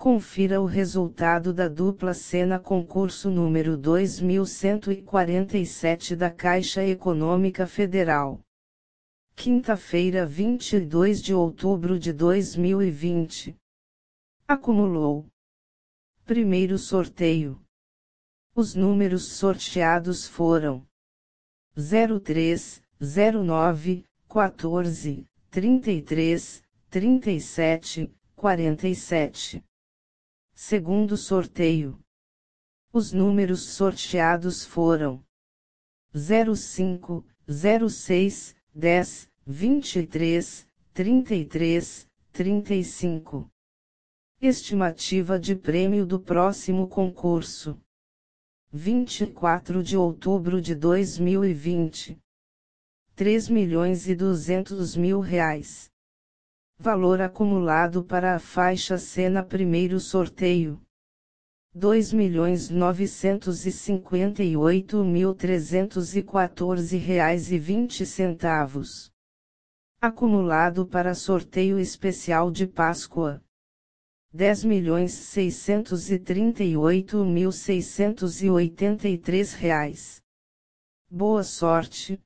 Confira o resultado da dupla cena concurso número 2147 da Caixa Econômica Federal. Quinta-feira, 22 de outubro de 2020. Acumulou. Primeiro sorteio. Os números sorteados foram 03, 09, 14, 33, 37, 47. Segundo sorteio. Os números sorteados foram 05, 06, 10, 23, 33, 35. Estimativa de prêmio do próximo concurso. 24 de outubro de 2020. 3 milhões e 200 mil reais. Valor acumulado para a faixa Sena primeiro sorteio. dois milhões novecentos e cinquenta e oito mil trezentos e quatorze reais e vinte centavos. Acumulado para sorteio especial de Páscoa. dez milhões seiscentos e trinta e oito mil seiscentos e oitenta e três reais. Boa sorte!